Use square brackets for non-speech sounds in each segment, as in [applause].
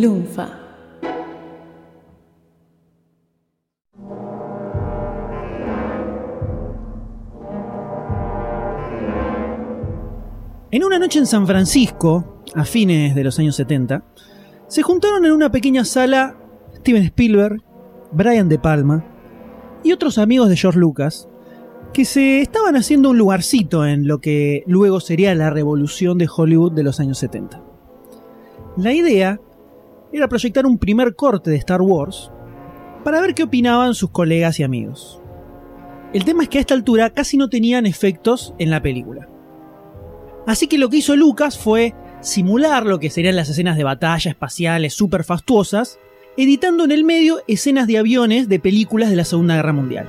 Lunfa. En una noche en San Francisco, a fines de los años 70, se juntaron en una pequeña sala Steven Spielberg, Brian De Palma y otros amigos de George Lucas que se estaban haciendo un lugarcito en lo que luego sería la revolución de Hollywood de los años 70. La idea era proyectar un primer corte de Star Wars para ver qué opinaban sus colegas y amigos. El tema es que a esta altura casi no tenían efectos en la película. Así que lo que hizo Lucas fue simular lo que serían las escenas de batalla espaciales super fastuosas, editando en el medio escenas de aviones de películas de la Segunda Guerra Mundial.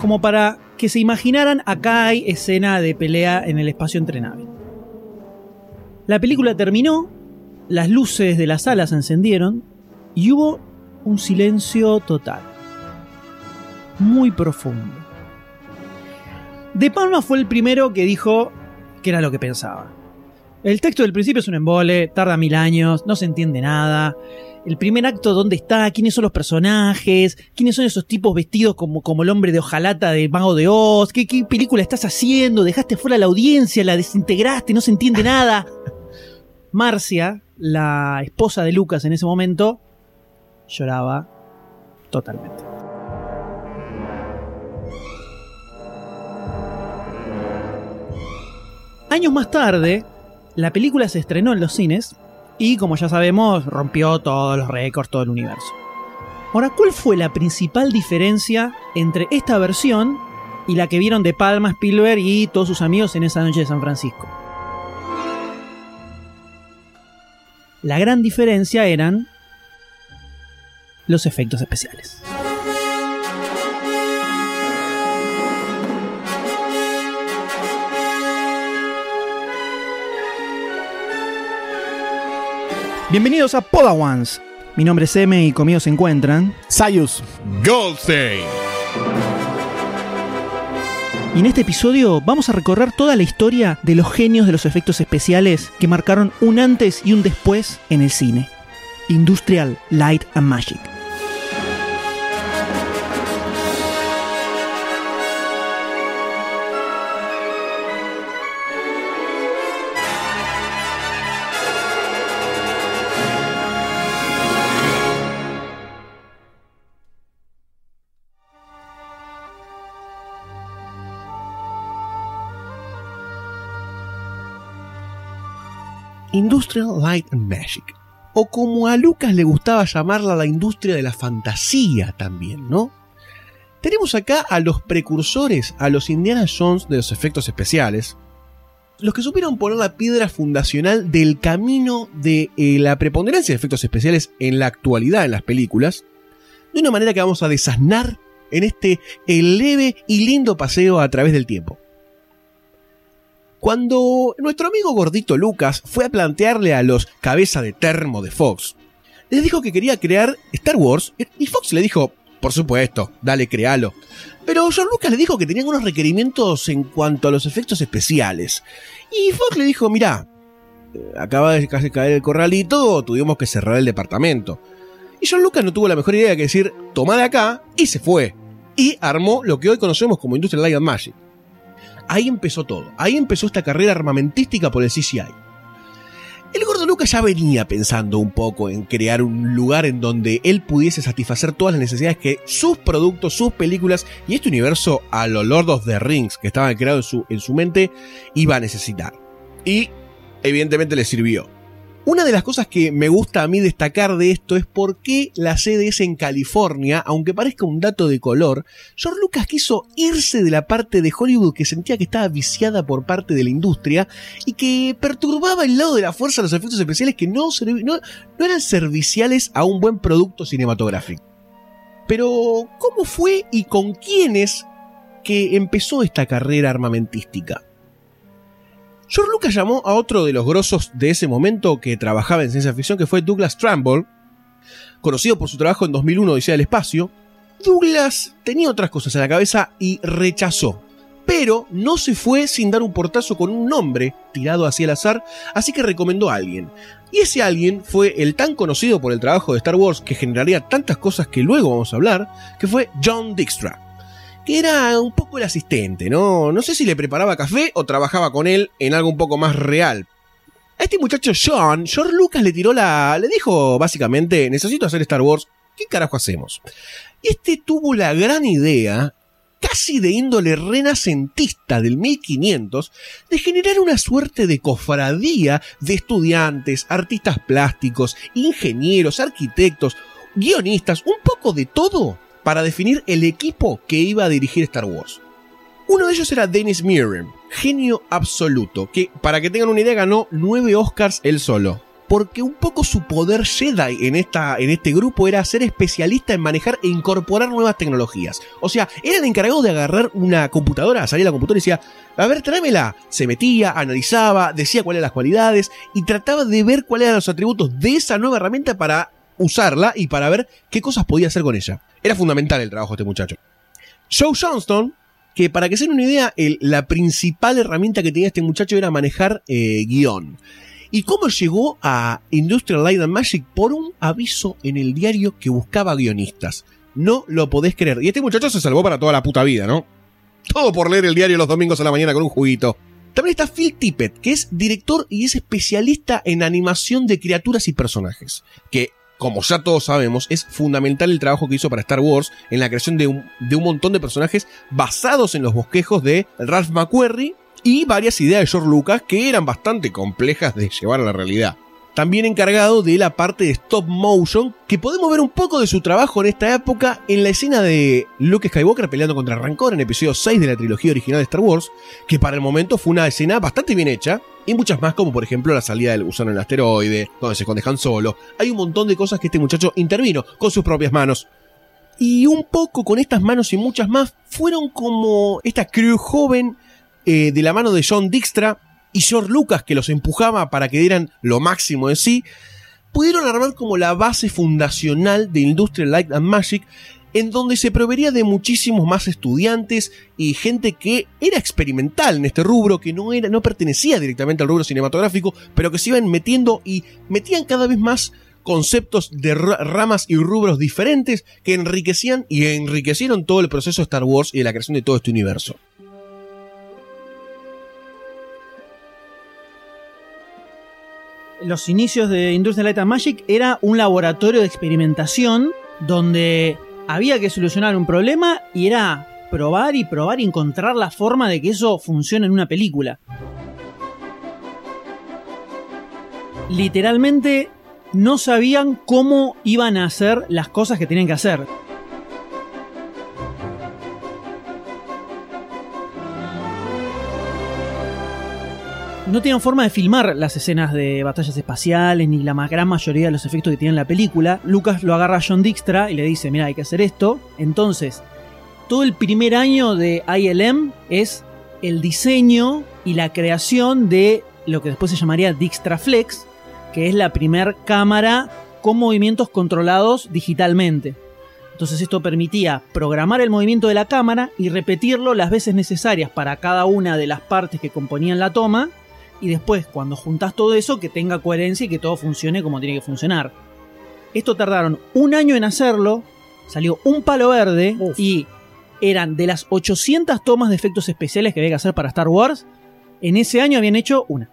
Como para que se imaginaran acá hay escena de pelea en el espacio entre naves. La película terminó, las luces de la sala se encendieron y hubo un silencio total. Muy profundo. De Palma fue el primero que dijo que era lo que pensaba. El texto del principio es un embole, tarda mil años, no se entiende nada. El primer acto, ¿dónde está? ¿Quiénes son los personajes? ¿Quiénes son esos tipos vestidos como, como el hombre de hojalata de Mago de Oz? ¿Qué, ¿Qué película estás haciendo? ¿Dejaste fuera la audiencia? ¿La desintegraste? ¿No se entiende nada? Marcia, la esposa de Lucas en ese momento, lloraba totalmente. Años más tarde, la película se estrenó en los cines y, como ya sabemos, rompió todos los récords, todo el universo. Ahora, ¿cuál fue la principal diferencia entre esta versión y la que vieron de Palma, Spielberg y todos sus amigos en esa noche de San Francisco? La gran diferencia eran los efectos especiales. Bienvenidos a Podawans. Mi nombre es M y conmigo se encuentran Sayus. Goldstein. Y en este episodio vamos a recorrer toda la historia de los genios de los efectos especiales que marcaron un antes y un después en el cine. Industrial Light and Magic. Industrial Light and Magic. O como a Lucas le gustaba llamarla la industria de la fantasía también, ¿no? Tenemos acá a los precursores, a los Indiana Jones de los efectos especiales, los que supieron poner la piedra fundacional del camino de eh, la preponderancia de efectos especiales en la actualidad en las películas, de una manera que vamos a desasnar en este eh, leve y lindo paseo a través del tiempo. Cuando nuestro amigo gordito Lucas fue a plantearle a los cabeza de termo de Fox, les dijo que quería crear Star Wars y Fox le dijo, por supuesto, dale, créalo. Pero George Lucas le dijo que tenían unos requerimientos en cuanto a los efectos especiales. Y Fox le dijo, mirá, eh, acaba de casi caer el corralito, tuvimos que cerrar el departamento. Y George Lucas no tuvo la mejor idea que decir, toma de acá, y se fue. Y armó lo que hoy conocemos como Industrial Light and Magic. Ahí empezó todo. Ahí empezó esta carrera armamentística por el CCI. El gordo Lucas ya venía pensando un poco en crear un lugar en donde él pudiese satisfacer todas las necesidades que sus productos, sus películas y este universo a los Lord of the Rings que estaban creados en su, en su mente iba a necesitar. Y evidentemente le sirvió. Una de las cosas que me gusta a mí destacar de esto es por qué la sede es en California, aunque parezca un dato de color. George Lucas quiso irse de la parte de Hollywood que sentía que estaba viciada por parte de la industria y que perturbaba el lado de la fuerza de los efectos especiales que no, no, eran serviciales a un buen producto cinematográfico. Pero, ¿cómo fue y con quiénes que empezó esta carrera armamentística? George Lucas llamó a otro de los grosos de ese momento que trabajaba en ciencia ficción, que fue Douglas Trumbull, conocido por su trabajo en 2001 Odisea del Espacio. Douglas tenía otras cosas en la cabeza y rechazó pero no se fue sin dar un portazo con un nombre tirado hacia el azar, así que recomendó a alguien. Y ese alguien fue el tan conocido por el trabajo de Star Wars que generaría tantas cosas que luego vamos a hablar, que fue John Dijkstra. Que era un poco el asistente, ¿no? No sé si le preparaba café o trabajaba con él en algo un poco más real. A este muchacho John, George Lucas le tiró la. le dijo básicamente: Necesito hacer Star Wars, ¿qué carajo hacemos? Y este tuvo la gran idea casi de índole renacentista del 1500, de generar una suerte de cofradía de estudiantes, artistas plásticos, ingenieros, arquitectos, guionistas, un poco de todo, para definir el equipo que iba a dirigir Star Wars. Uno de ellos era Dennis Muren, genio absoluto, que para que tengan una idea ganó nueve Oscars él solo porque un poco su poder Jedi en, esta, en este grupo era ser especialista en manejar e incorporar nuevas tecnologías. O sea, era el encargado de agarrar una computadora, salir a la computadora y decía, a ver, tráemela. Se metía, analizaba, decía cuáles eran las cualidades y trataba de ver cuáles eran los atributos de esa nueva herramienta para usarla y para ver qué cosas podía hacer con ella. Era fundamental el trabajo de este muchacho. Joe Johnston, que para que se den una idea, la principal herramienta que tenía este muchacho era manejar eh, guion. ¿Y cómo llegó a Industrial Light and Magic? Por un aviso en el diario que buscaba guionistas. No lo podés creer. Y este muchacho se salvó para toda la puta vida, ¿no? Todo por leer el diario los domingos a la mañana con un juguito. También está Phil Tippett, que es director y es especialista en animación de criaturas y personajes. Que, como ya todos sabemos, es fundamental el trabajo que hizo para Star Wars en la creación de un, de un montón de personajes basados en los bosquejos de Ralph McQuarrie y varias ideas de George Lucas que eran bastante complejas de llevar a la realidad. También encargado de la parte de stop motion, que podemos ver un poco de su trabajo en esta época en la escena de Luke Skywalker peleando contra Rancor en episodio 6 de la trilogía original de Star Wars, que para el momento fue una escena bastante bien hecha, y muchas más como por ejemplo la salida del gusano en el asteroide, donde se esconde Han Solo. Hay un montón de cosas que este muchacho intervino con sus propias manos. Y un poco con estas manos y muchas más fueron como esta crew joven eh, de la mano de John Dijkstra y George Lucas, que los empujaba para que dieran lo máximo de sí, pudieron armar como la base fundacional de Industrial Light and Magic, en donde se proveería de muchísimos más estudiantes y gente que era experimental en este rubro, que no, era, no pertenecía directamente al rubro cinematográfico, pero que se iban metiendo y metían cada vez más conceptos de ramas y rubros diferentes que enriquecían y enriquecieron todo el proceso de Star Wars y de la creación de todo este universo. Los inicios de Industrial Light and Magic era un laboratorio de experimentación donde había que solucionar un problema y era probar y probar y encontrar la forma de que eso funcione en una película. Literalmente no sabían cómo iban a hacer las cosas que tenían que hacer. No tenían forma de filmar las escenas de batallas espaciales ni la gran mayoría de los efectos que tiene la película. Lucas lo agarra a John Dijkstra y le dice, mira, hay que hacer esto. Entonces, todo el primer año de ILM es el diseño y la creación de lo que después se llamaría Dijkstra Flex, que es la primer cámara con movimientos controlados digitalmente. Entonces esto permitía programar el movimiento de la cámara y repetirlo las veces necesarias para cada una de las partes que componían la toma y después cuando juntas todo eso que tenga coherencia y que todo funcione como tiene que funcionar. Esto tardaron un año en hacerlo, salió un palo verde y eran de las 800 tomas de efectos especiales que había que hacer para Star Wars, en ese año habían hecho una.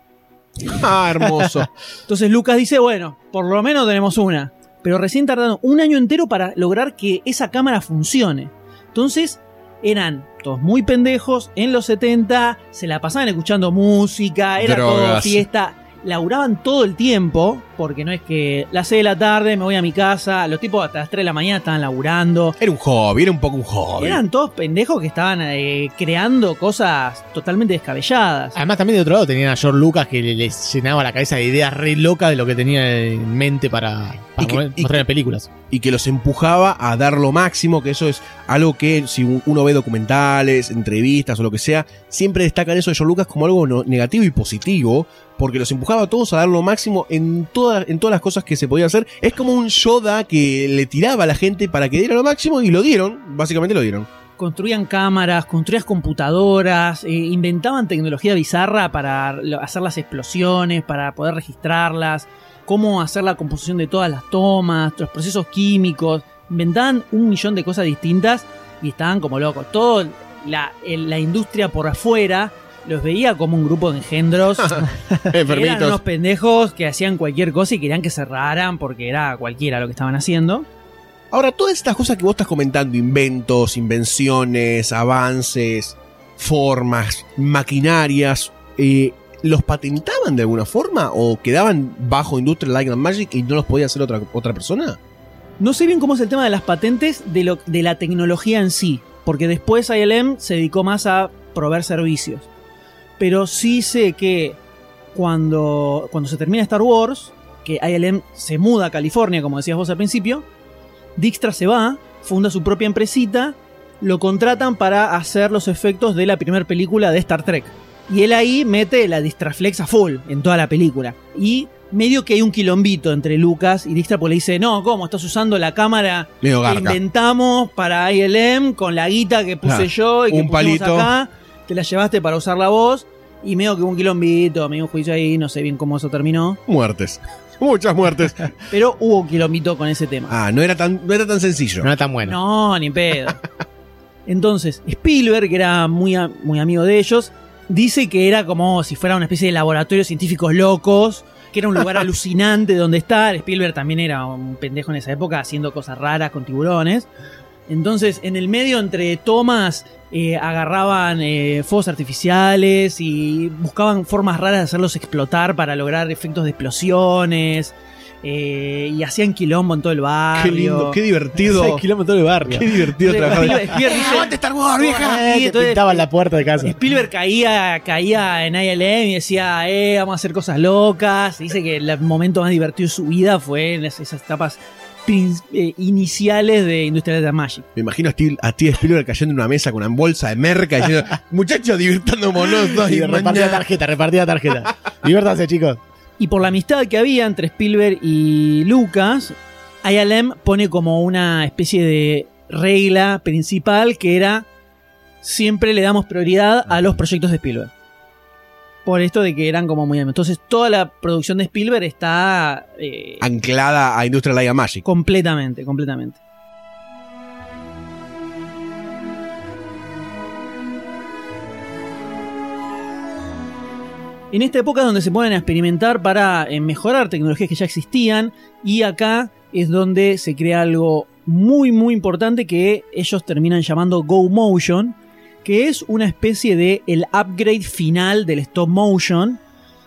Ah, hermoso. [laughs] Entonces Lucas dice, bueno, por lo menos tenemos una. Pero recién tardaron un año entero para lograr que esa cámara funcione. Entonces eran todos muy pendejos, en los 70 se la pasaban escuchando música, era todo fiesta, laburaban todo el tiempo, porque no es que las 6 de la tarde me voy a mi casa, los tipos hasta las 3 de la mañana estaban laburando. Era un hobby, era un poco un hobby. Eran todos pendejos que estaban eh, creando cosas totalmente descabelladas. Además, también de otro lado tenían a George Lucas que les llenaba la cabeza de ideas re locas de lo que tenía en mente para, mostrar en películas. Y que los empujaba a dar lo máximo, que eso es algo que si uno ve documentales, entrevistas o lo que sea, siempre destacan eso de George Lucas como algo negativo y positivo, porque los empujaba a todos a dar lo máximo en, toda, en todas las cosas que se podían hacer. Es como un Yoda que le tiraba a la gente para que diera lo máximo y lo dieron, básicamente lo dieron. construían cámaras, construían computadoras, eh, inventaban tecnología bizarra para hacer las explosiones, para poder registrarlas, cómo hacer la composición de todas las tomas, los procesos químicos. Inventaban un millón de cosas distintas y estaban como locos. Todo la industria por afuera los veía como un grupo de engendros. que [laughs] [laughs] eran unos pendejos que hacían cualquier cosa y querían que cerraran porque era cualquiera lo que estaban haciendo. Ahora, todas estas cosas que vos estás comentando, inventos, invenciones, avances, formas, maquinarias, eh, ¿los patentaban de alguna forma o quedaban bajo Industrial Light and Magic y no los podía hacer otra, otra persona? No sé bien cómo es el tema de las patentes de, lo, de la tecnología en sí, porque después ILM se dedicó más a proveer servicios. Pero sí sé que cuando, cuando se termina Star Wars, que ILM se muda a California, como decías vos al principio, Dijkstra se va, funda su propia empresita, lo contratan para hacer los efectos de la primera película de Star Trek. Y él ahí mete la Distraflex a full en toda la película. Y medio que hay un quilombito entre Lucas y Dijkstra porque le dice, no, ¿cómo? Estás usando la cámara que inventamos para ILM con la guita que puse Ah, yo y que un pusimos palito. acá, te la llevaste para usar la voz y medio que hubo un quilombito, medio un juicio ahí, no sé bien cómo eso terminó, Muertes. [laughs] Muchas muertes. [laughs] pero hubo un quilombito con ese tema. Ah, no era tan, no era tan sencillo. No era tan bueno. No, ni pedo. [laughs] Entonces, Spielberg, que era muy, muy amigo de ellos, dice que era como si fuera una especie de laboratorio de científicos locos, que era un lugar alucinante donde estar. Spielberg también era un pendejo en esa época haciendo cosas raras con tiburones. Entonces, en el medio, entre tomas, eh, agarraban eh, fuegos artificiales y buscaban formas raras de hacerlos explotar para lograr efectos de explosiones. eh, y hacían quilombo en todo el barrio. Qué lindo, qué divertido. Seis kilómetros del barrio. Qué divertido trabajar. Spielberg, dice- Star Wars, Eh, Sí, te entonces- pintaban la puerta de casa. Spielberg caía, caía en ILM y decía, eh, vamos a hacer cosas locas. Dice que el momento más divertido de su vida fue en esas etapas eh, iniciales de Industrial de Magic. Me imagino a Steve, a Steve Spielberg cayendo en una mesa con una bolsa de merca diciendo, [laughs] muchachos, divirtámonos todos Y y repartía mañana". tarjeta, repartía tarjeta. [laughs] Diviértanse, chicos. Y por la amistad que había entre Spielberg y Lucas, ILM pone como una especie de regla principal que era siempre le damos prioridad a los proyectos de Spielberg. Por esto de que eran como muy amigos. Entonces toda la producción de Spielberg está eh, Anclada a Industrial Light and Magic. completamente, completamente. En esta época es donde se ponen a experimentar para eh, mejorar tecnologías que ya existían y acá es donde se crea algo muy muy importante que ellos terminan llamando Go Motion, que es una especie de el upgrade final del stop motion,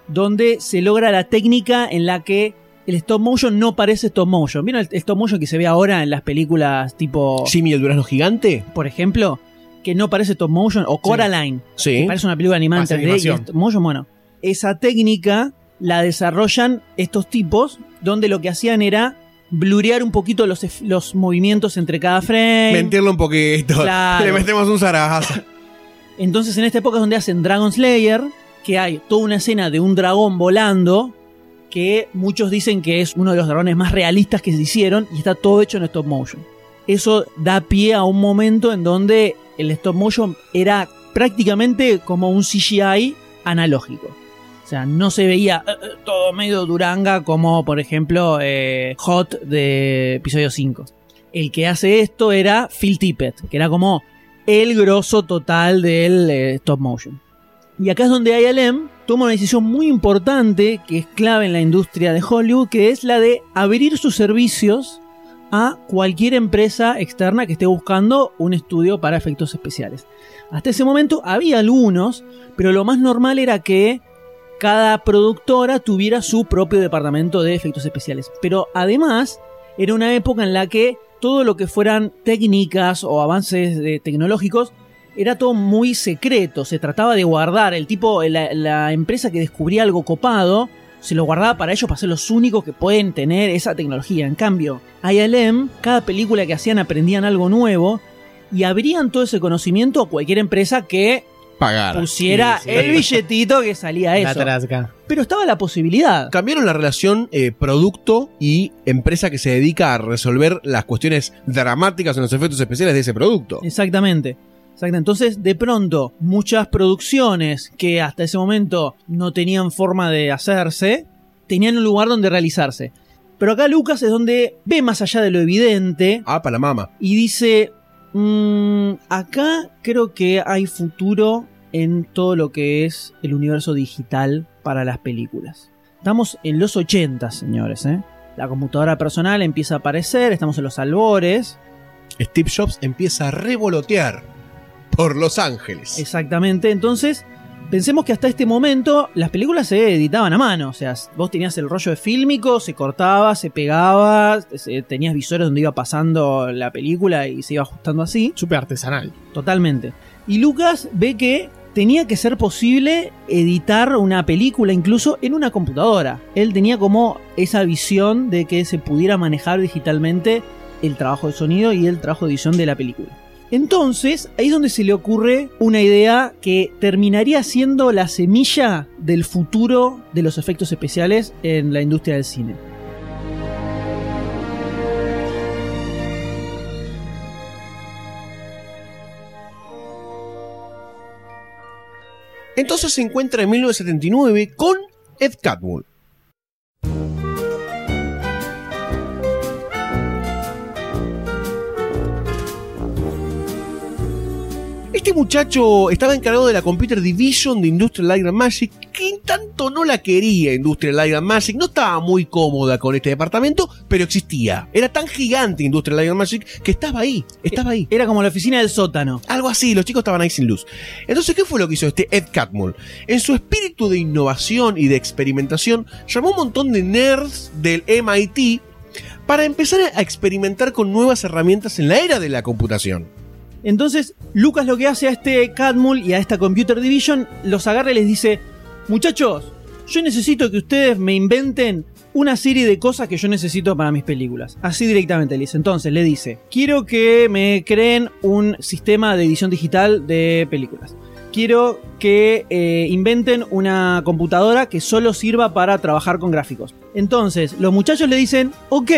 donde se logra la técnica en la que el stop motion no parece stop motion. ¿Vieron el, el stop motion que se ve ahora en las películas tipo, Jimmy el durazno gigante. por ejemplo, que no parece stop motion o Coraline? que Sí. parece una película animada en Más 3D y animación. stop motion, bueno, esa técnica la desarrollan estos tipos donde lo que hacían era blurear un poquito los, los movimientos entre cada frame. Mentirlo un poquito. Claro. [laughs] Le metemos un zarazo. Entonces en esta época es donde hacen Dragon Slayer, que hay toda una escena de un dragón volando, que muchos dicen que es uno de los dragones más realistas que se hicieron y está todo hecho en stop motion. Eso da pie a un momento en donde el stop motion era prácticamente como un CGI analógico. O sea, no se veía eh, eh, todo medio duranga como por ejemplo eh, Hot de episodio 5. El que hace esto era Phil Tippett, que era como el grosso total del eh, stop motion. Y acá es donde ILM toma una decisión muy importante que es clave en la industria de Hollywood, que es la de abrir sus servicios a cualquier empresa externa que esté buscando un estudio para efectos especiales. Hasta ese momento había algunos, pero lo más normal era que cada productora tuviera su propio departamento de efectos especiales. Pero además era una época en la que todo lo que fueran técnicas o avances eh, tecnológicos era todo muy secreto, se trataba de guardar, el tipo, la, la empresa que descubría algo copado, se lo guardaba para ellos para ser los únicos que pueden tener esa tecnología. En cambio, ILM, cada película que hacían aprendían algo nuevo y abrían todo ese conocimiento a cualquier empresa que pagara. pusiera Sí, sí. el billetito que salía La eso. trasca. Pero estaba la posibilidad. Cambiaron la relación eh, producto y empresa que se dedica a resolver las cuestiones dramáticas en los efectos especiales de ese producto. Exactamente. Exacto. Entonces, de pronto, muchas producciones que hasta ese momento no tenían forma de hacerse, tenían un lugar donde realizarse. Pero acá Lucas es donde ve más allá de lo evidente Ah, para la mama. y dice, "Mm, acá creo que hay futuro en todo lo que es el universo digital para las películas. Estamos en los 80, señores. ¿eh? La computadora personal empieza a aparecer, estamos en los albores. Steve Jobs empieza a revolotear por Los Ángeles. Exactamente, entonces pensemos que hasta este momento las películas se editaban a mano, o sea, vos tenías el rollo de fílmico, se cortaba, se pegaba, se- tenías visores donde iba pasando la película y se iba ajustando así, Súper artesanal. totalmente. Y Lucas ve que tenía que ser posible editar una película incluso en una computadora. Él tenía como esa visión de que se pudiera manejar digitalmente el trabajo de sonido y el trabajo de edición de la película. Entonces, ahí es donde se le ocurre una idea que terminaría siendo la semilla del futuro de los efectos especiales en la industria del cine. Entonces se encuentra en 1979 con Ed Catmull. Este muchacho estaba encargado de la Computer Division de Industrial Light and Magic, que tanto no la quería Industrial Light and Magic, no estaba muy cómoda con este departamento, pero existía. Era tan gigante Industrial Light and Magic que estaba ahí, estaba ahí. Era como la oficina del sótano. Algo así, los chicos estaban ahí sin luz. Entonces, ¿qué fue lo que hizo este Ed Catmull? En su espíritu de innovación y de experimentación, llamó a un montón de nerds del MIT para empezar a experimentar con nuevas herramientas en la era de la computación. Entonces, Lucas lo que hace a este Catmull y a esta Computer Division, los agarra y les dice, muchachos, yo necesito que ustedes me inventen una serie de cosas que yo necesito para mis películas. Así directamente le dice. Entonces le dice, quiero que me creen un sistema de edición digital de películas. Quiero que eh, inventen una computadora que solo sirva para trabajar con gráficos. Entonces, los muchachos le dicen, ok,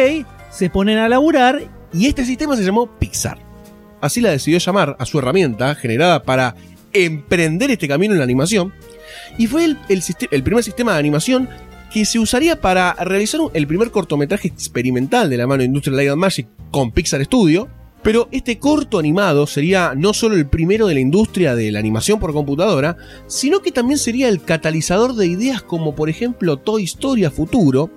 se ponen a laburar Y este sistema se llamó Pixar. Así la decidió llamar a su herramienta generada para emprender este camino en la animación. Y fue el, primer sistema de animación que se usaría para realizar el primer cortometraje experimental de la mano Industrial Light and Magic con Pixar Studio. Pero este corto animado sería no solo el primero de la industria de la animación por computadora, sino que también sería el catalizador de ideas como por ejemplo Toy Story a futuro,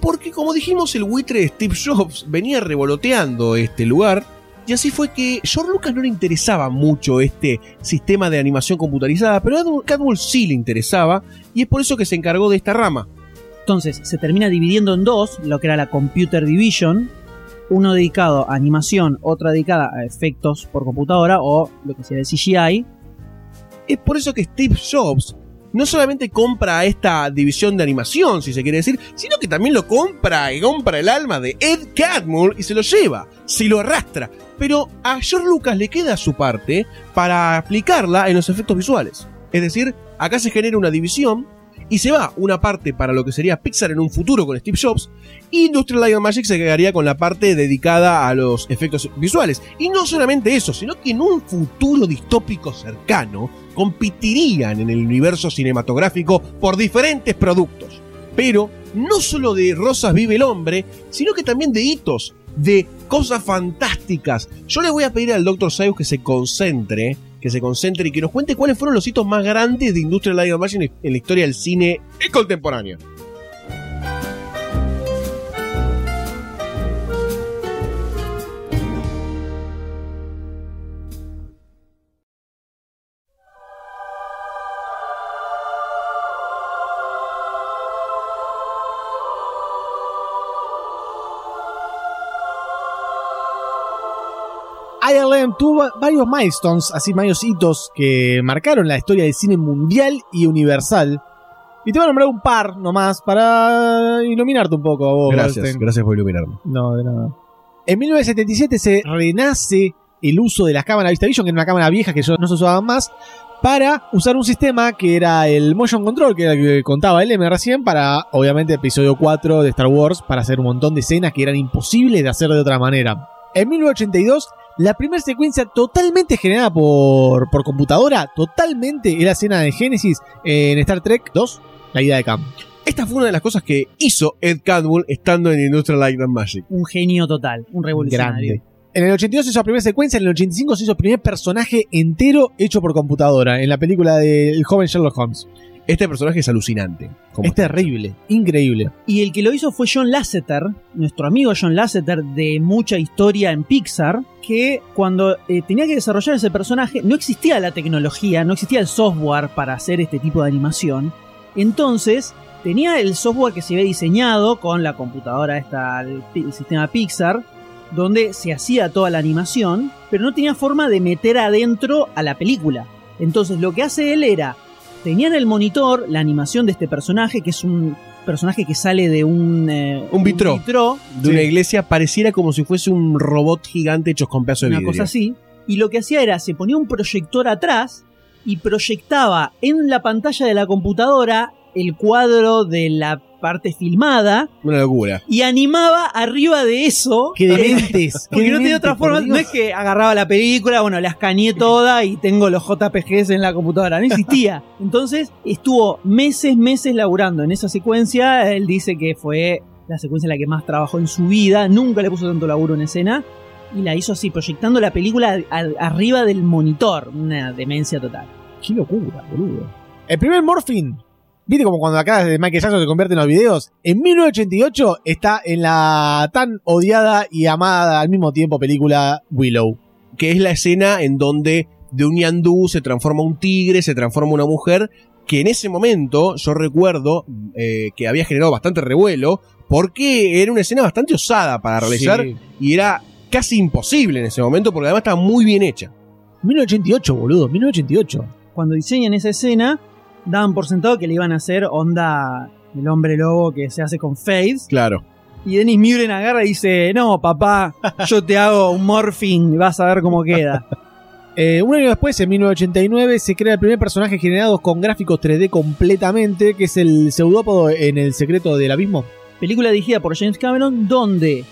porque como dijimos el buitre Steve Jobs venía revoloteando este lugar, y así fue que George Lucas no le interesaba mucho este sistema de animación computarizada, pero a Ed Catmull sí le interesaba, y es por eso que se encargó de esta rama. Entonces se termina dividiendo en dos, lo que era la Computer Division, uno dedicado a animación, otra dedicada a efectos por computadora o lo que sería el CGI. Es por eso que Steve Jobs no solamente compra esta división de animación, si se quiere decir, sino que también lo compra y compra el alma de Ed Catmull y se lo lleva, se lo arrastra. Pero a George Lucas le queda su parte para aplicarla en los efectos visuales. Es decir, acá se genera una división y se va una parte para lo que sería Pixar en un futuro con Steve Jobs y Industrial Light and Magic se quedaría con la parte dedicada a los efectos visuales. Y no solamente eso, sino que en un futuro distópico cercano competirían en el universo cinematográfico por diferentes productos. Pero no solo de Rosas vive el hombre, sino que también de hitos, de cosas fantásticas. Yo le voy a pedir al Dr. Sayus que se concentre, que se concentre y que nos cuente cuáles fueron los hitos más grandes de Industrial Light and Magic en la historia del cine contemporáneo. Tuvo varios milestones, así varios hitos que marcaron la historia del cine mundial y universal. Y te voy a nombrar un par nomás para iluminarte un poco a vos. Gracias, Goldstein. gracias por iluminarme. No, de nada. En 1977 se renace el uso de las cámaras VistaVision, que era una cámara vieja que no se usaban más, para usar un sistema que era el motion control, que era el que contaba el M recién, para obviamente episodio 4 de Star Wars, para hacer un montón de escenas que eran imposibles de hacer de otra manera. En 1982, la primera secuencia totalmente generada por, por computadora, totalmente, es la escena de Genesis en Star Trek 2, la ida de Khan. Esta fue una de las cosas que hizo Ed Catmull estando en Industrial Light and Magic. Un genio total, un revolucionario. Grande. En el 82 hizo la primera secuencia, en el 85 se hizo el primer personaje entero hecho por computadora, en la película del joven Sherlock Holmes. Este personaje es alucinante. Es terrible, increíble. Y el que lo hizo fue John Lasseter, nuestro amigo John Lasseter de mucha historia en Pixar, que cuando eh, tenía que desarrollar ese personaje no existía la tecnología, no existía el software para hacer este tipo de animación. Entonces tenía el software que se había diseñado con la computadora esta, el, el sistema Pixar, donde se hacía toda la animación, pero no tenía forma de meter adentro a la película. Entonces lo que hace él era, tenía en el monitor la animación de este personaje, que es un personaje que sale de un... eh, Un vitró. vitró, de una iglesia pareciera como si fuese un robot gigante hecho con pedazos de una vidrio. cosa así. Y lo que hacía era, se ponía un proyector atrás y proyectaba en la pantalla de la computadora el cuadro de la parte filmada Una locura. y animaba arriba de eso. Qué dementes. Porque qué no tenía otra forma, no es que agarraba la película, bueno, la escaneé toda y tengo los JPGs en la computadora, no existía. [laughs] Entonces estuvo meses, meses laburando en esa secuencia, él dice que fue la secuencia en la que más trabajó en su vida, nunca le puso tanto laburo en escena y la hizo así, proyectando la película arriba del monitor, una demencia total. Qué locura, boludo. El primer Morphin, ¿viste como cuando acá de Michael Jackson se convierte en los videos? En 1988 está en la tan odiada y amada al mismo tiempo película Willow. Que es la escena en donde de un yandú se transforma un tigre, se transforma una mujer. Que en ese momento yo recuerdo eh, que había generado bastante revuelo. Porque era una escena bastante osada para realizar. Sí. Y era casi imposible en ese momento. Porque además estaba muy bien hecha. 1988, boludo, 1988. Cuando diseñan esa escena, daban por sentado que le iban a hacer onda el hombre lobo que se hace con Faith. Claro. Y Dennis Muren agarra y dice, no, papá, [laughs] yo te hago un morphing y vas a ver cómo queda. [laughs] Eh, un año después, en 1989, se crea el primer personaje generado con gráficos 3D completamente, que es el pseudópodo en El secreto del abismo. Película dirigida por James Cameron, donde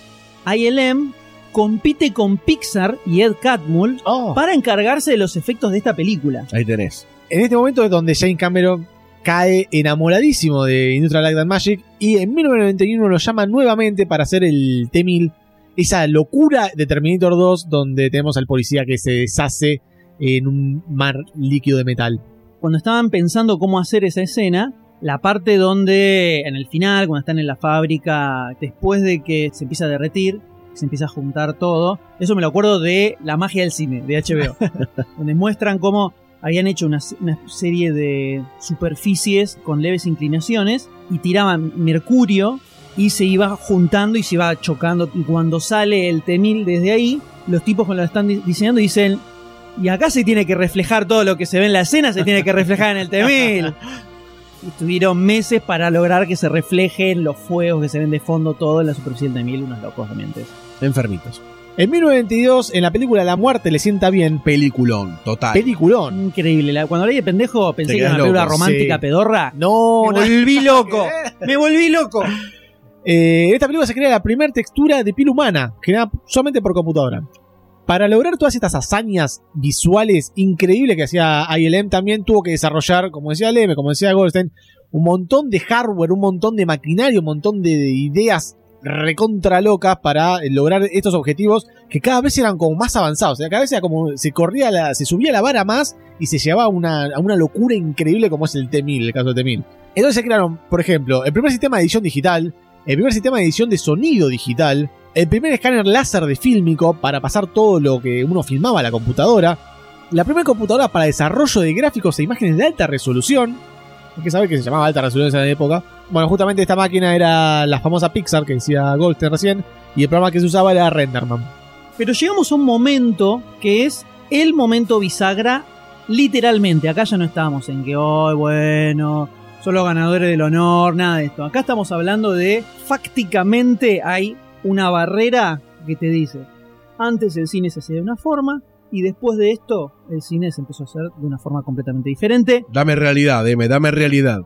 ILM compite con Pixar y Ed Catmull para encargarse de los efectos de esta película. Ahí tenés. En este momento es donde James Cameron cae enamoradísimo de Industrial Light and Magic y en 1991 lo llama nuevamente para hacer el T-1000, esa locura de Terminator 2 donde tenemos al policía que se deshace en un mar líquido de metal. Cuando estaban pensando cómo hacer esa escena, la parte donde en el final, cuando están en la fábrica, después de que se empieza a derretir, se empieza a juntar todo, eso me lo acuerdo de La magia del cine, de HBO, [laughs] donde muestran cómo habían hecho una, serie de superficies con leves inclinaciones y tiraban mercurio y se iba juntando y se iba chocando. Y cuando sale el T-1000 desde ahí, los tipos cuando lo están di- diseñando dicen, y acá se tiene que reflejar todo lo que se ve en la escena, se tiene que reflejar en el T-1000. Y Tuvieron meses para lograr que se reflejen los fuegos que se ven de fondo, todo en la superficie del T-1000, unos locos realmente. Enfermitos. En 1992, en la película La muerte le sienta bien, Peliculón, total. peliculón. Increíble. La- Cuando leí de pendejo pensé Te que era una película loco, romántica sí. pedorra. No, Me volví loco. Me volví loco. Eh, en esta película se crea la primera textura de piel humana, generada solamente por computadora. Para lograr todas estas hazañas visuales increíbles que hacía ILM, también tuvo que desarrollar, como decía LM, como decía Goldstein, un montón de hardware, un montón de maquinaria, un montón de ideas recontra locas para lograr estos objetivos que cada vez eran como más avanzados. O sea, cada vez era como se corría se subía la vara más y se llevaba una, a una locura increíble como es el T-1000, el caso del T-1000. Entonces se crearon, por ejemplo, el primer sistema de edición digital, el primer sistema de edición de sonido digital, el primer escáner láser de fílmico para pasar todo lo que uno filmaba a la computadora, la primera computadora para desarrollo de gráficos e imágenes de alta resolución, hay que saber que se llamaba alta resolución en esa época. Bueno, justamente esta máquina era la famosa Pixar que decía Goldstein recién, y el programa que se usaba era Renderman. Pero llegamos a un momento que es el momento bisagra, literalmente. Acá ya no estábamos en que, hoy bueno, son los ganadores del honor, nada de esto. Acá estamos hablando de, fácticamente hay una barrera que te dice, antes el cine se hacía de una forma y después de esto el cine se empezó a hacer de una forma completamente diferente. Dame realidad, M, dame realidad.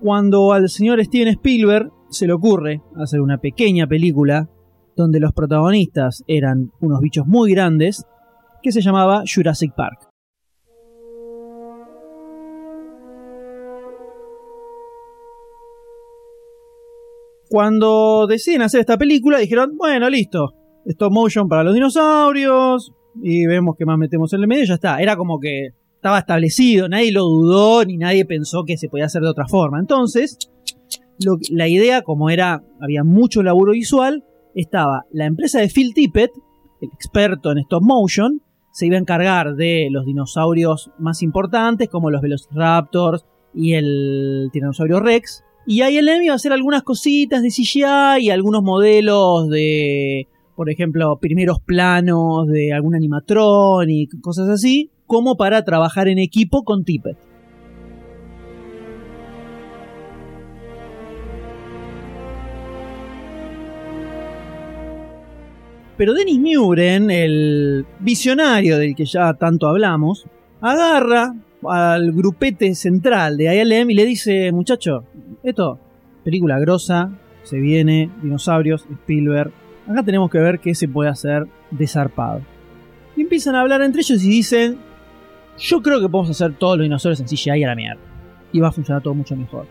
Cuando al señor Steven Spielberg se le ocurre hacer una pequeña película donde los protagonistas eran unos bichos muy grandes que se llamaba Jurassic Park. Cuando deciden hacer esta película dijeron, bueno, listo, stop motion para los dinosaurios y vemos que más metemos en el medio y ya está. Era como que estaba establecido, nadie lo dudó ni nadie pensó que se podía hacer de otra forma. Entonces, la idea, como era, había mucho laburo visual, estaba la empresa de Phil Tippett, el experto en stop motion, se iba a encargar de los dinosaurios más importantes, como los Velociraptors y el Tiranosaurio Rex. Y ILM iba a hacer algunas cositas de CGI y algunos modelos de, por ejemplo, primeros planos de algún animatronic, cosas así, como para trabajar en equipo con Tippett. Pero Dennis Muren, el visionario del que ya tanto hablamos, agarra al grupete central de ILM y le dice, muchacho, esto, película grosa, se viene, dinosaurios, Spielberg, acá tenemos que ver qué se puede hacer de zarpado. Y empiezan a hablar entre ellos y dicen, yo creo que podemos hacer todos los dinosaurios en CGI a la mierda. Y va a funcionar todo mucho mejor.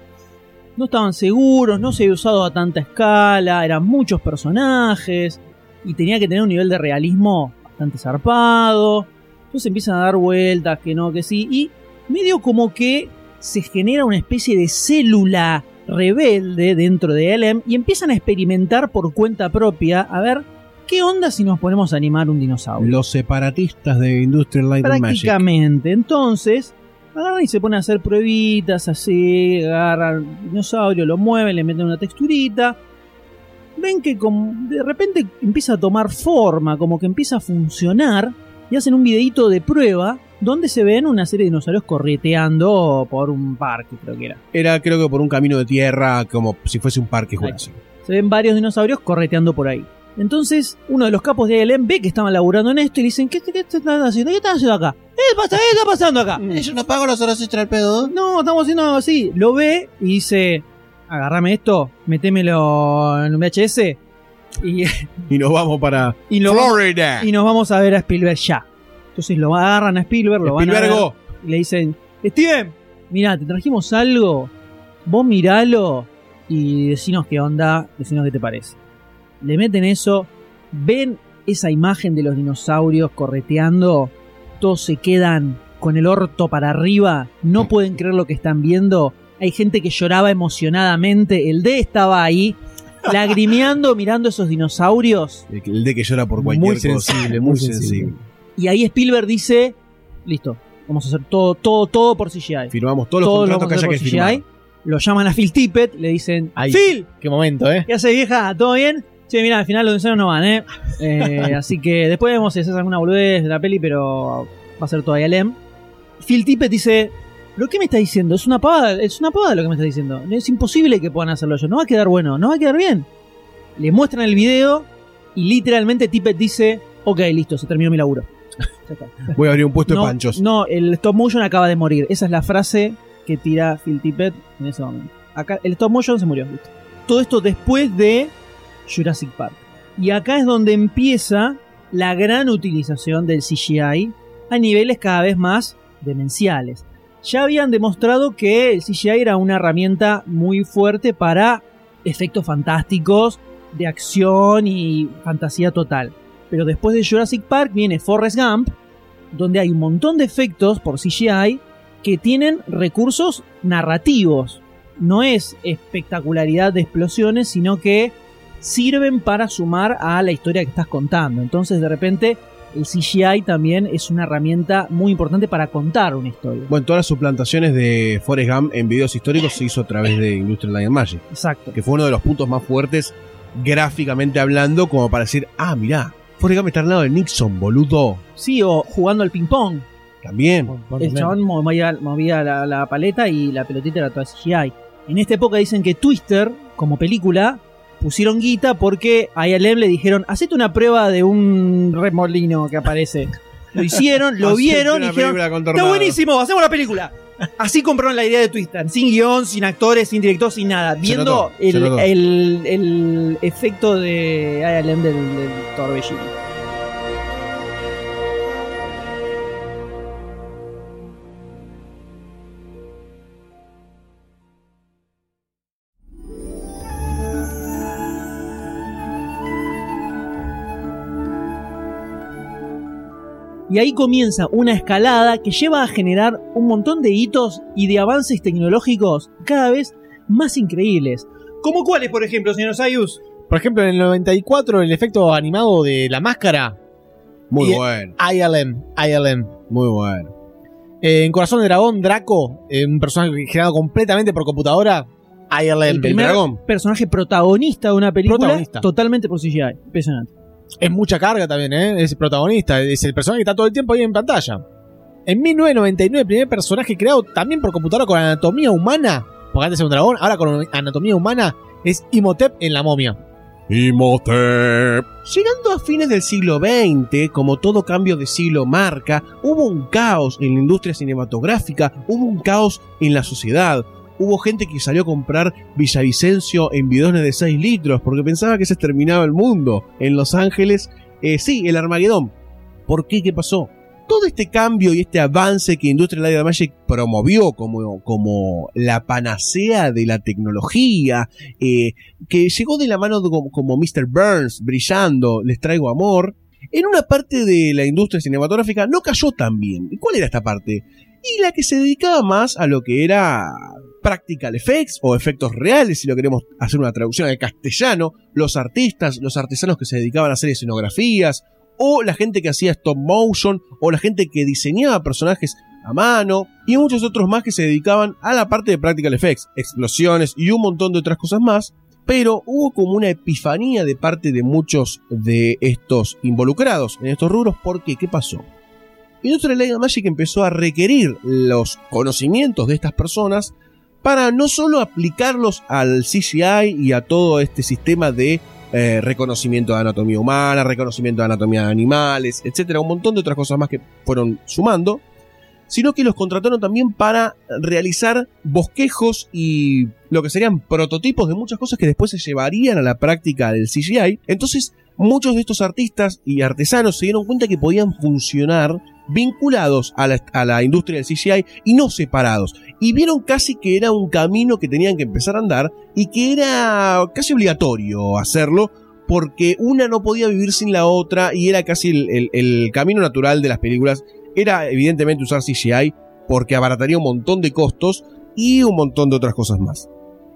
No estaban seguros, no se había usado a tanta escala, eran muchos personajes y tenía que tener un nivel de realismo bastante zarpado. Entonces empiezan a dar vueltas, que no, que sí, y medio como que se genera una especie de célula rebelde dentro de LM y empiezan a experimentar por cuenta propia a ver qué onda si nos ponemos a animar un dinosaurio. Los separatistas de Industrial Light and Magic. Prácticamente. Entonces, agarran y se ponen a hacer pruebitas así, agarran dinosaurio, lo mueven, le meten una texturita. Ven que de repente empieza a tomar forma, como que empieza a funcionar, y hacen un videito de prueba donde se ven una serie de dinosaurios correteando por un parque, creo que era. Era creo que por un camino de tierra, como si fuese un parque jurásico. Se ven varios dinosaurios correteando por ahí. Entonces, uno de los capos de ALM ve que estaban laburando en esto y le dicen, ¿qué, qué, qué están haciendo? ¿Qué están haciendo acá? ¿Qué pasa? ¿Qué está pasando acá? Yo no pago las horas extra al pedo. No, estamos haciendo algo así. Lo ve y dice, agarrame esto, metémelo en un VHS y, Y nos vamos para [laughs] y, lo- Florida. y nos vamos a ver a Spielberg ya. Entonces lo agarran a Spielberg, lo van a ver y le dicen, Steven, mira, te trajimos algo, vos miralo y decinos qué onda, decinos qué te parece. Le meten eso, ven esa imagen de los dinosaurios correteando, todos se quedan con el orto para arriba, no pueden creer lo que están viendo. Hay gente que lloraba emocionadamente, el D estaba ahí, [laughs] lagrimeando mirando esos dinosaurios. El de que llora por cualquier Muy cosa. sensible, [laughs] muy muy sensible. Y ahí Spielberg dice, listo, vamos a hacer todo, todo, todo por CGI. Firmamos todos los Todo lo contratos que haya que firmar. Lo llaman a Phil Tippett, le dicen, Ahí. Phil, Qué momento, ¿eh? ¿qué hace vieja? ¿Todo bien? Sí, mira, al final los dinosaurios no van, ¿eh? Eh, Así que después vemos si haces alguna boludez de la peli, pero va a ser todo ILM. Phil Tippett dice, ¿pero qué me está diciendo? Es una pavada, es una pavada lo que me está diciendo. Es imposible que puedan hacerlo yo, no va a quedar bueno, no va a quedar bien. Le muestran el video y literalmente Tippett dice, ok, listo, se terminó mi laburo. Voy a abrir un puesto no, de panchos. No, el stop motion acaba de morir. Esa es la frase que tira Phil Tippett en ese momento. Acá, el stop motion se murió. Todo esto después de Jurassic Park. Y acá es donde empieza la gran utilización del CGI a niveles cada vez más demenciales. Ya habían demostrado que el CGI era una herramienta muy fuerte para efectos fantásticos de acción y fantasía total. Pero después de Jurassic Park viene Forrest Gump, donde hay un montón de efectos por CGI que tienen recursos narrativos. No es espectacularidad de explosiones, sino que sirven para sumar a la historia que estás contando. Entonces, de repente, el CGI también es una herramienta muy importante para contar una historia. Bueno, todas las suplantaciones de Forrest Gump en videos históricos se hizo a través de Industrial Light and Magic, Exacto. que fue uno de los puntos más fuertes gráficamente hablando, como para decir, ah, mirá, Forrest Gump está al lado de Nixon, boludo. Sí, o jugando al ping-pong. También. El chabón movía, movía la, la paleta y la pelotita era toda CGI. En esta época dicen que Twister, como película, pusieron guita porque a ILM le dijeron, hacete una prueba de un remolino que aparece. lo hicieron, lo [laughs] vieron y dijeron, está tornados". buenísimo, hacemos la película. Así compraron la idea de Twister, sin guion, sin actores, sin director, sin nada, viendo notó, el, el- el efecto de ILM del, del torbellino. Y ahí comienza una escalada que lleva a generar un montón de hitos y de avances tecnológicos cada vez más increíbles. ¿Como cuáles, por ejemplo, señor Sayus? Por ejemplo, en el 94, el efecto animado de la máscara, Muy Y- bueno, ILM, ILM. muy bueno. Eh, en Corazón de Dragón, Draco, eh, un personaje generado completamente por computadora, ILM. El primer dragón. personaje protagonista de una película Protagonista. totalmente por CGI. Impresionante. Es mucha carga también, ¿eh? Es el protagonista, es el personaje que está todo el tiempo ahí en pantalla. En 1999, el primer personaje creado también por computadora con anatomía humana, porque antes era un dragón, ahora con anatomía humana, es Imhotep en la momia. Imhotep. Llegando a fines del siglo XX, como todo cambio de siglo marca, hubo un caos en la industria cinematográfica, hubo un caos en la sociedad. Hubo gente que salió a comprar Villavicencio en bidones de 6 litros porque pensaba que se terminaba el mundo. En Los Ángeles, eh, sí, el Armagedón. ¿Por qué? ¿Qué pasó? Todo este cambio y este avance que Industrial Light Magic promovió como, como la panacea de la tecnología, eh, que llegó de la mano como, como Mr. Burns, brillando, les traigo amor, en una parte de la industria cinematográfica no cayó tan bien. ¿Y cuál era esta parte? Y la que se dedicaba más a lo que era practical effects o efectos reales, si lo queremos hacer una traducción al castellano, los artistas, los artesanos que se dedicaban a hacer escenografías, o la gente que hacía stop motion, o la gente que diseñaba personajes a mano, y muchos otros más que se dedicaban a la parte de practical effects, explosiones y un montón de otras cosas más, pero hubo como una epifanía de parte de muchos de estos involucrados en estos rubros, porque ¿qué pasó? Industrial Light Magic empezó a requerir los conocimientos de estas personas para no solo aplicarlos al CGI y a todo este sistema de eh, reconocimiento de anatomía humana, reconocimiento de anatomía de animales, etcétera, un montón de otras cosas más que fueron sumando, sino que los contrataron también para realizar bosquejos y lo que serían prototipos de muchas cosas que después se llevarían a la práctica del CGI. Entonces, muchos de estos artistas y artesanos se dieron cuenta que podían funcionar vinculados a la, a la industria del CGI y no separados. Y vieron casi que era un camino que tenían que empezar a andar y que era casi obligatorio hacerlo porque una no podía vivir sin la otra y era casi el, el- camino natural de las películas. Era evidentemente usar CGI porque abarataría un montón de costos y un montón de otras cosas más.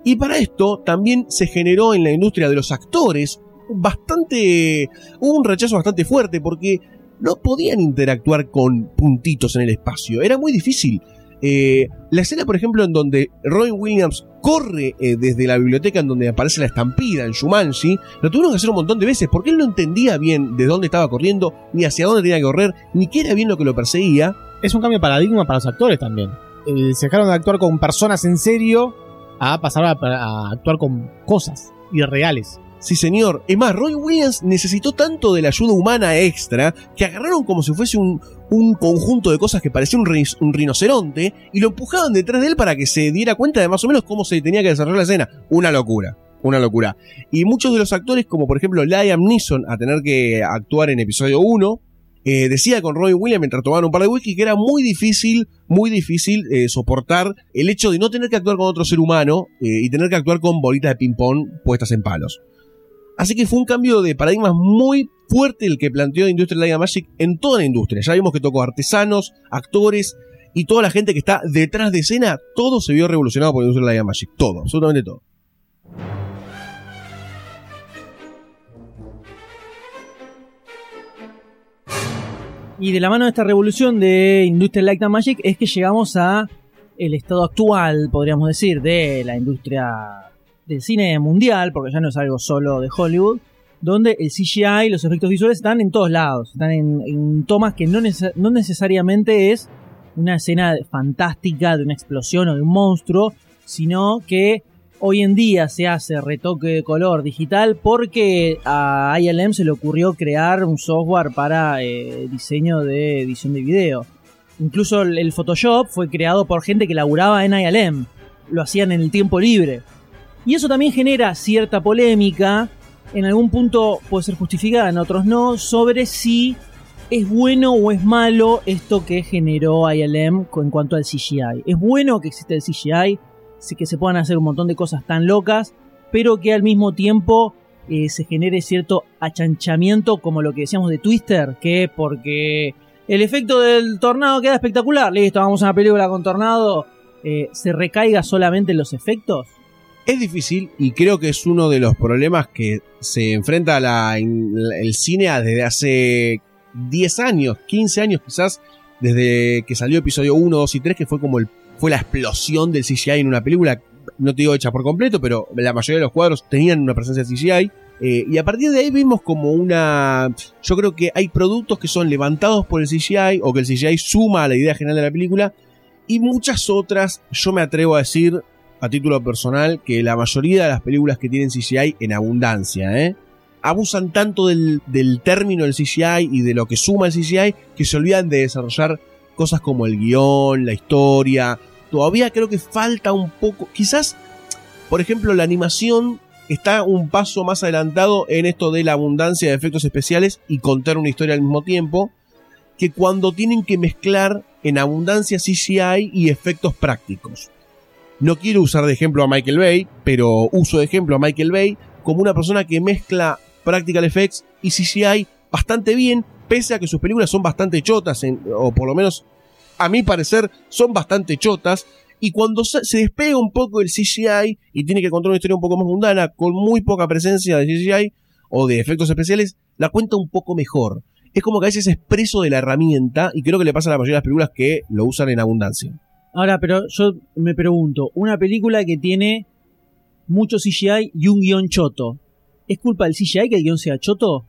Y para esto también se generó en la industria de los actores bastante... un rechazo bastante fuerte porque no podían interactuar con puntitos en el espacio. Era muy difícil. Eh, la escena, por ejemplo, en donde Robin Williams corre eh, desde la biblioteca en donde aparece la estampida en Shumanji, lo tuvieron que hacer un montón de veces porque él no entendía bien de dónde estaba corriendo, ni hacia dónde tenía que correr, ni qué era bien lo que lo perseguía. Es un cambio de paradigma para los actores también. Eh, se dejaron de actuar con personas en serio a pasar a actuar con cosas irreales. Sí, señor. Es más, Robin Williams necesitó tanto de la ayuda humana extra que agarraron como si fuese un, un conjunto de cosas que parecía un, ri- un rinoceronte y lo empujaban detrás de él para que se diera cuenta de más o menos cómo se tenía que desarrollar la escena. Una locura. Una locura. Y muchos de los actores, como por ejemplo Liam Neeson, a tener que actuar en episodio 1, eh, decía con Robin Williams mientras tomaban un par de whisky que era muy difícil, muy difícil eh, soportar el hecho de no tener que actuar con otro ser humano eh, y tener que actuar con bolitas de ping-pong puestas en palos. Así que fue un cambio de paradigmas muy fuerte el que planteó Industrial Light and Magic en toda la industria. Ya vimos que tocó artesanos, actores y toda la gente que está detrás de escena. Todo se vio revolucionado por Industrial Light and Magic. Todo, absolutamente todo. Y de la mano de esta revolución de Industrial Light and Magic es que llegamos a el estado actual, podríamos decir, de la industria del cine mundial, porque ya no es algo solo de Hollywood, donde el CGI y los efectos visuales están en todos lados, están en, tomas que no, no necesariamente es una escena fantástica de una explosión o de un monstruo, sino que hoy en día se hace retoque de color digital porque a ILM se le ocurrió crear un software para eh, diseño de edición de video. Incluso el Photoshop fue creado por gente que laburaba en ILM. Lo hacían en el tiempo libre. Y eso también genera cierta polémica. En algún punto puede ser justificada, en otros no, sobre si es bueno o es malo esto que generó ILM en cuanto al CGI. Es bueno que exista el CGI, que se puedan hacer un montón de cosas tan locas, pero que al mismo tiempo eh, se genere cierto achanchamiento, como lo que decíamos de Twister, que porque el efecto del tornado queda espectacular, listo, vamos a una película con tornado, eh, se recaiga solamente en los efectos. Es difícil y creo que es uno de los problemas que se enfrenta la- el cine desde hace 10 años, 15 años quizás, desde que salió episodio 1, 2 y 3, que fue como el, fue la explosión del CGI en una película, no te digo hecha por completo, pero la mayoría de los cuadros tenían una presencia de CGI. eh, y a partir de ahí vimos como una... Yo creo que hay productos que son levantados por el CGI o que el CGI suma a la idea general de la película y muchas otras, yo me atrevo a decir, a título personal que la mayoría de las películas que tienen CGI en abundancia, ¿eh? abusan tanto del, término del CGI y de lo que suma el CGI que se olvidan de desarrollar cosas como el guion, la historia. Todavía creo que falta un poco, quizás, por ejemplo, la animación está un paso más adelantado en esto de la abundancia de efectos especiales y contar una historia al mismo tiempo, que cuando tienen que mezclar en abundancia CGI y efectos prácticos. No quiero usar de ejemplo a Michael Bay, pero uso de ejemplo a Michael Bay como una persona que mezcla practical effects y CGI bastante bien, pese a que sus películas son bastante chotas, o por lo menos a mi parecer son bastante chotas. Y cuando se se despega un poco el CGI y tiene que contar una historia un poco más mundana, con muy poca presencia de CGI o de efectos especiales, la cuenta un poco mejor. Es como que a veces es preso de la herramienta y creo que le pasa a la mayoría de las películas que lo usan en abundancia. Ahora, pero yo me pregunto, una película que tiene mucho CGI y un guion choto, ¿es culpa del CGI que el guion sea choto?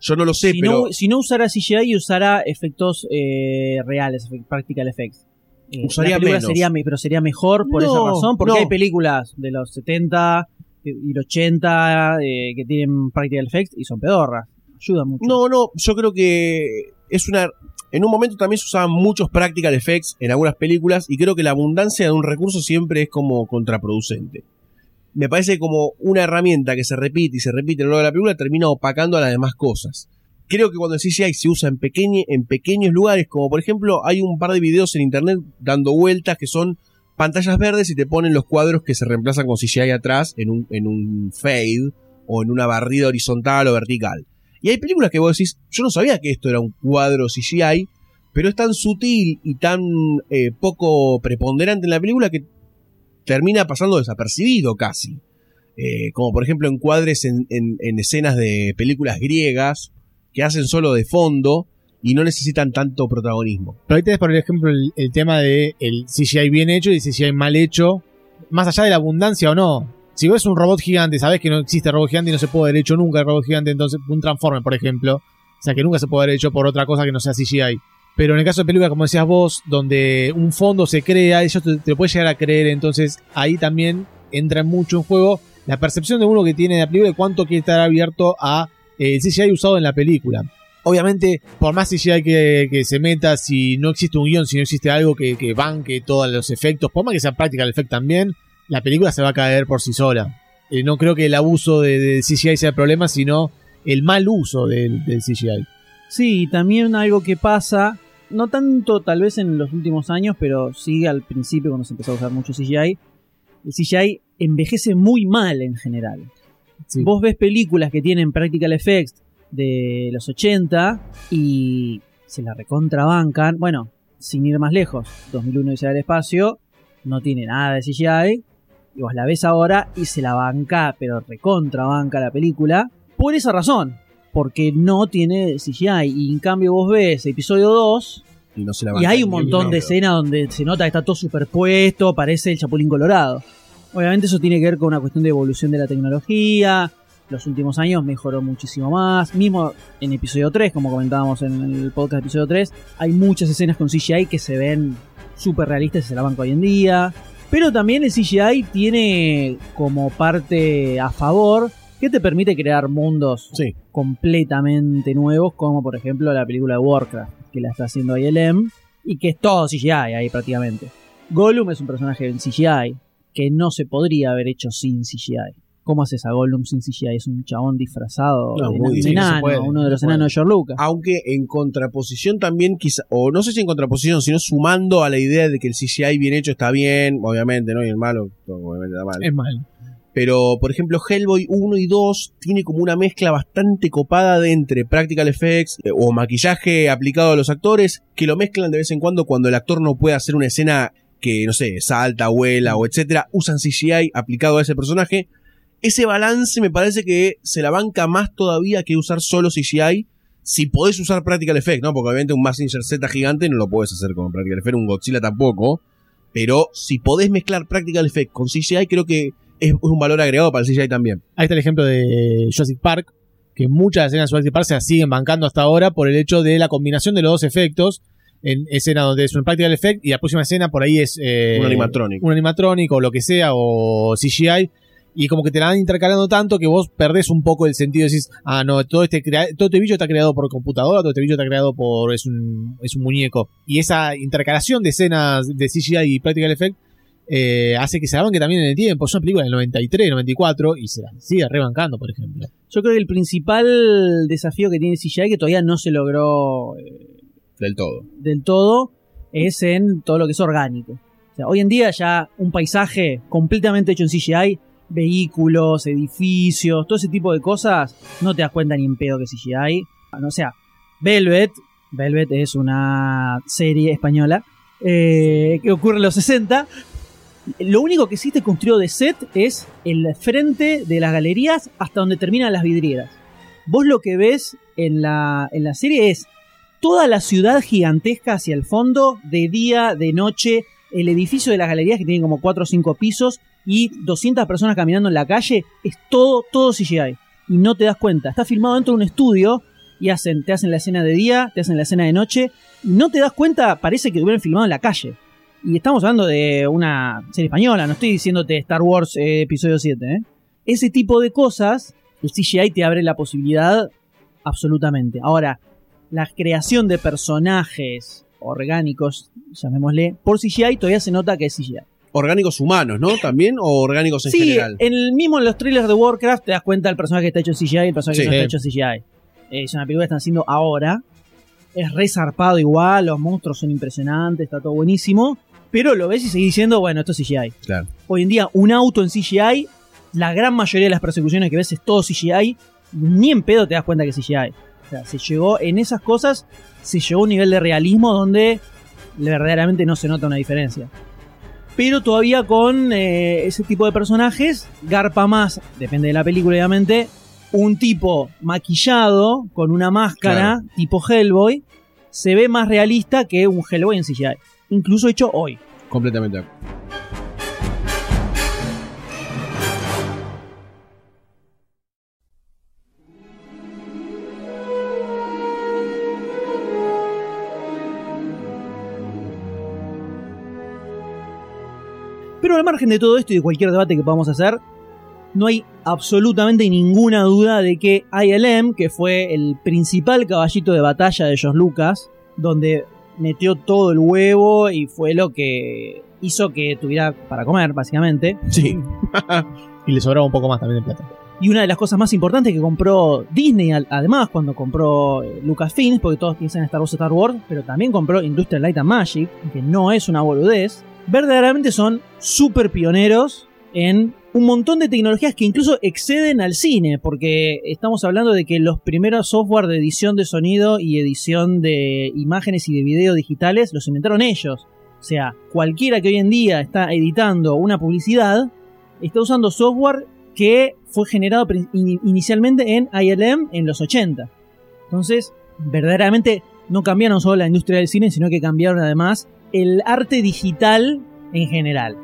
Yo no lo sé, si, pero no, si no usara CGI y usara efectos eh, reales, practical effects. Eh, Usaría menos. sería, pero sería mejor por No, esa razón, porque no. hay películas de los 70 y los 80 eh, que tienen practical effects y son pedorras. Ayuda mucho. No, no, yo creo que es una. En un momento también se usaban muchos practical effects en algunas películas y creo que la abundancia de un recurso siempre es como contraproducente. Me parece como una herramienta que se repite y se repite a lo largo de la película termina opacando a las demás cosas. Creo que cuando el CGI se usa en, pequeños lugares, como por ejemplo hay un par de videos en internet dando vueltas que son pantallas verdes y te ponen los cuadros que se reemplazan con CGI atrás en un, en un fade o en una barrida horizontal o vertical. Y hay películas que vos decís, yo no sabía que esto era un cuadro CGI, pero es tan sutil y tan eh, poco preponderante en la película que termina pasando desapercibido casi. Eh, como por ejemplo encuadres en, en, en escenas de películas griegas que hacen solo de fondo y no necesitan tanto protagonismo. Pero ahí tenés, por ejemplo, el, tema de el CGI bien hecho y el CGI mal hecho. Más allá de la abundancia o no. Si ves un robot gigante, sabes que no existe robot gigante y no se puede haber hecho nunca el robot gigante, entonces un Transformer, por ejemplo. O sea, que nunca se puede haber hecho por otra cosa que no sea CGI. Pero en el caso de películas, como decías vos, donde un fondo se crea, eso te, te lo puedes llegar a creer, entonces ahí también entra mucho en juego la percepción de uno que tiene de la película de cuánto quiere estar abierto a eh, el CGI usado en la película. Obviamente, por más CGI que, que se meta, si no existe un guion, si no existe algo que, que banque todos los efectos, por más que sea practical effect también, la película se va a caer por sí sola. Eh, no creo que el abuso de, de CGI sea el problema, sino el mal uso del, del CGI. Sí, y también algo que pasa, no tanto tal vez en los últimos años, pero sí al principio cuando se empezó a usar mucho CGI, el CGI envejece muy mal en general. Sí. Vos ves películas que tienen practical effects de los 80 y se la recontrabancan. Bueno, sin ir más lejos, 2001 Odisea del Espacio no tiene nada de CGI. Y vos la ves ahora y se la banca, pero recontrabanca la película. Por esa razón, porque no tiene CGI. Y en cambio vos ves episodio 2 Y no se la y hay un montón de escenas donde se nota que está todo superpuesto, parece el Chapulín Colorado. Obviamente eso tiene que ver con una cuestión de evolución de la tecnología. Los últimos años mejoró muchísimo más. Mismo en episodio 3, como comentábamos en el podcast de episodio 3, hay muchas escenas con CGI que se ven súper realistas y se la banca hoy en día. Pero también el CGI tiene como parte a favor que te permite crear mundos Sí. completamente nuevos, como por ejemplo la película de Warcraft, que la está haciendo ILM, y que es todo CGI ahí prácticamente. Gollum es un personaje en CGI, que no se podría haber hecho sin CGI. ¿Cómo haces a Gollum sin CGI? Es un chabón disfrazado No, de muy un difícil, enano, se puede, uno de los enanos de George Lucas. Aunque en contraposición también, quizá, o no sé si en contraposición, sino sumando a la idea de que el CGI bien hecho está bien, obviamente, ¿no? Y el malo, obviamente está mal. Es mal. Pero, por ejemplo, Hellboy 1 y 2 tiene como una mezcla bastante copada de entre practical effects eh, o maquillaje aplicado a los actores, que lo mezclan de vez en cuando cuando el actor no puede hacer una escena que, no sé, salta, vuela o etcétera, usan CGI aplicado a ese personaje. Ese balance me parece que se la banca más todavía que usar solo CGI si podés usar Practical Effect, ¿no? Porque obviamente un Mazinger Z gigante no lo podés hacer con Practical Effect, un Godzilla tampoco. Pero si podés mezclar Practical Effect con CGI, creo que es un valor agregado para el CGI también. Ahí está el ejemplo de Jurassic Park, que muchas escenas de Jurassic Park se las siguen bancando hasta ahora por el hecho de la combinación de los dos efectos. En escena donde es un practical effect y la próxima escena por ahí es eh, Un animatronic. un animatronic o lo que sea o CGI y como que te la van intercalando tanto que vos perdés un poco el sentido decís ah no todo este crea- todo este bicho está creado por computadora todo este bicho está creado por es un es un muñeco y esa intercalación de escenas de CGI y practical effect eh, hace que se que también en el tiempo es una película del 93 94 y se la sigue rebancando por ejemplo Yo creo que el principal desafío que tiene CGI, que todavía no se logró eh, Del todo. del todo, es en todo lo que es orgánico. O sea, hoy en día ya un paisaje completamente hecho en CGI, vehículos, edificios, todo ese tipo de cosas, no te das cuenta ni en pedo que es CGI. O sea, Velvet, Velvet es una serie española eh, que ocurre en los 60. Lo único que existe construido de set es el frente de las galerías hasta donde terminan las vidrieras. Vos lo que ves en la, en la serie es toda la ciudad gigantesca hacia el fondo, de día, de noche, el edificio de las galerías que tiene como 4 o 5 pisos y 200 personas caminando en la calle, es todo, todo CGI. Y no te das cuenta. Está filmado dentro de un estudio y hacen, te hacen la escena de día, te hacen la escena de noche, y no te das cuenta, parece que hubieran filmado en la calle. Y estamos hablando de una serie española, no estoy diciéndote Star Wars eh, episodio 7. ¿eh? Ese tipo de cosas, el CGI te abre la posibilidad absolutamente. Ahora, la creación de personajes orgánicos, llamémosle, por CGI todavía se nota que es CGI. Orgánicos humanos, ¿no? También, o orgánicos en sí, general. en el mismo en los trailers de Warcraft te das cuenta del personaje que está hecho en CGI y el personaje Sí. que no está hecho en CGI. Eh, Es una película que están haciendo ahora. Es resarpado igual, los monstruos son impresionantes, está todo buenísimo. Pero lo ves y seguís diciendo, bueno, esto es CGI. Claro. Hoy en día, un auto en CGI, la gran mayoría de las persecuciones que ves es todo CGI. Ni en pedo te das cuenta que es CGI. O sea, se llegó en esas cosas, se llegó a un nivel de realismo donde verdaderamente no se nota una diferencia. Pero todavía con eh, ese tipo de personajes, garpa más, depende de la película obviamente, un tipo maquillado con una máscara tipo Hellboy, se ve más realista que un Hellboy en CGI. Incluso hecho hoy. Completamente. Pero al margen de todo esto y de cualquier debate que podamos hacer, no hay absolutamente ninguna duda de que ILM, que fue el principal caballito de batalla de George Lucas, donde metió todo el huevo y fue lo que hizo que tuviera para comer, básicamente. Sí. [laughs] y le sobraba un poco más también de plata Y una de las cosas más importantes que compró Disney, además, cuando compró eh, Lucasfilms, porque todos piensan en Star Wars, Star Wars, pero también compró Industrial Light and Magic, que no es una boludez, verdaderamente son súper pioneros en un montón de tecnologías que incluso exceden al cine, porque estamos hablando de que los primeros software de edición de sonido y edición de imágenes y de video digitales los inventaron ellos. O sea, cualquiera que hoy en día está editando una publicidad está usando software que fue generado inicialmente en ILM en los 80. Entonces, verdaderamente no cambiaron solo la industria del cine, sino que cambiaron además el arte digital en general.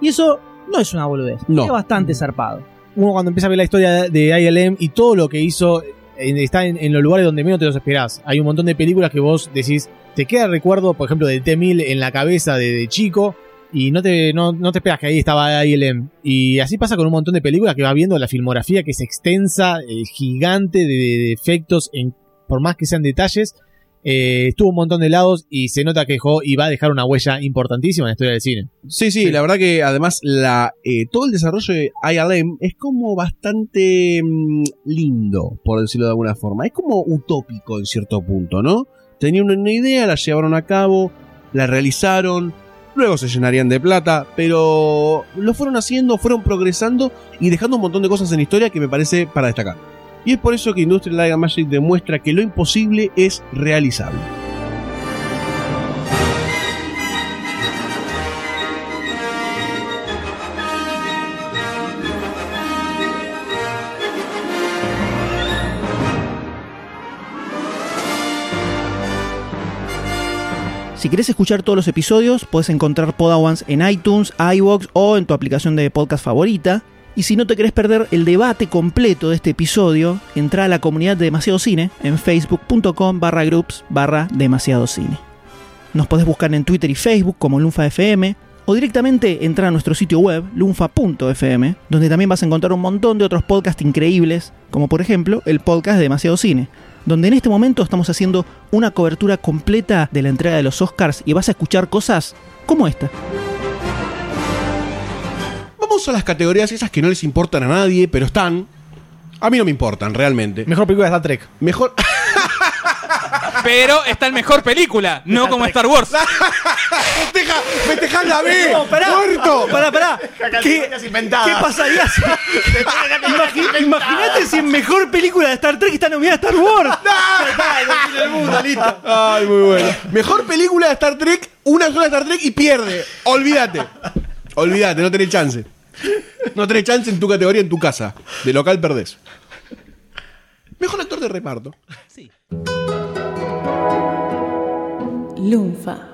Y eso no es una boludez, No. es bastante zarpado. uno cuando empieza a ver la historia de ILM y todo lo que hizo está en, en los lugares donde menos te los esperás. Hay un montón de películas que vos decís, te queda el recuerdo, por ejemplo, del T-1000 en la cabeza de, de chico y no te, no, no te esperas que ahí estaba ILM. Y así pasa con un montón de películas que vas viendo la filmografía que es extensa, eh, gigante de, de efectos, en, por más que sean detalles. Eh, estuvo un montón de lados y se nota que dejó y va a dejar una huella importantísima en la historia del cine. Sí, sí, la verdad que además la, eh, todo el desarrollo de ILM es como bastante mm, lindo, por decirlo de alguna forma. Es como utópico en cierto punto, ¿no? Tenían una, una idea, la llevaron a cabo, la realizaron, luego se llenarían de plata, pero lo fueron haciendo, fueron progresando y dejando un montón de cosas en la historia que me parece para destacar. Y es por eso que Industrial Light Magic demuestra que lo imposible es realizable. Si querés escuchar todos los episodios, puedes encontrar Podawans en iTunes, iVoox o en tu aplicación de podcast favorita. Y si no te querés perder el debate completo de este episodio, entra a la comunidad de Demasiado Cine en facebook.com barra groups barra Demasiado Cine. Nos podés buscar en Twitter y Facebook como LunfaFM o directamente entra a nuestro sitio web lunfa.fm, donde también vas a encontrar un montón de otros podcasts increíbles, como por ejemplo el podcast de Demasiado Cine, donde en este momento estamos haciendo una cobertura completa de la entrega de los Oscars y vas a escuchar cosas como esta. Vamos a las categorías esas que no les importan a nadie, pero están. A mí no me importan, realmente. Mejor película de Star Trek. Mejor. [laughs] Pero está en mejor película, no como Star Wars. [laughs] ¡Festeja! ¡Festejá la B! No, pará, ¡Muerto! pará, pará. ¿Qué, ¿Qué pasaría si... Imagínate si en mejor película de Star Trek está nominada Star Wars. [laughs] Ay, muy bueno. Mejor película de Star Trek, una sola Star Trek y pierde. Olvídate. Olvídate, no tenés chance. No tenés chance en tu categoría, en tu casa. De local perdés. Mejor actor de reparto. Lunfa.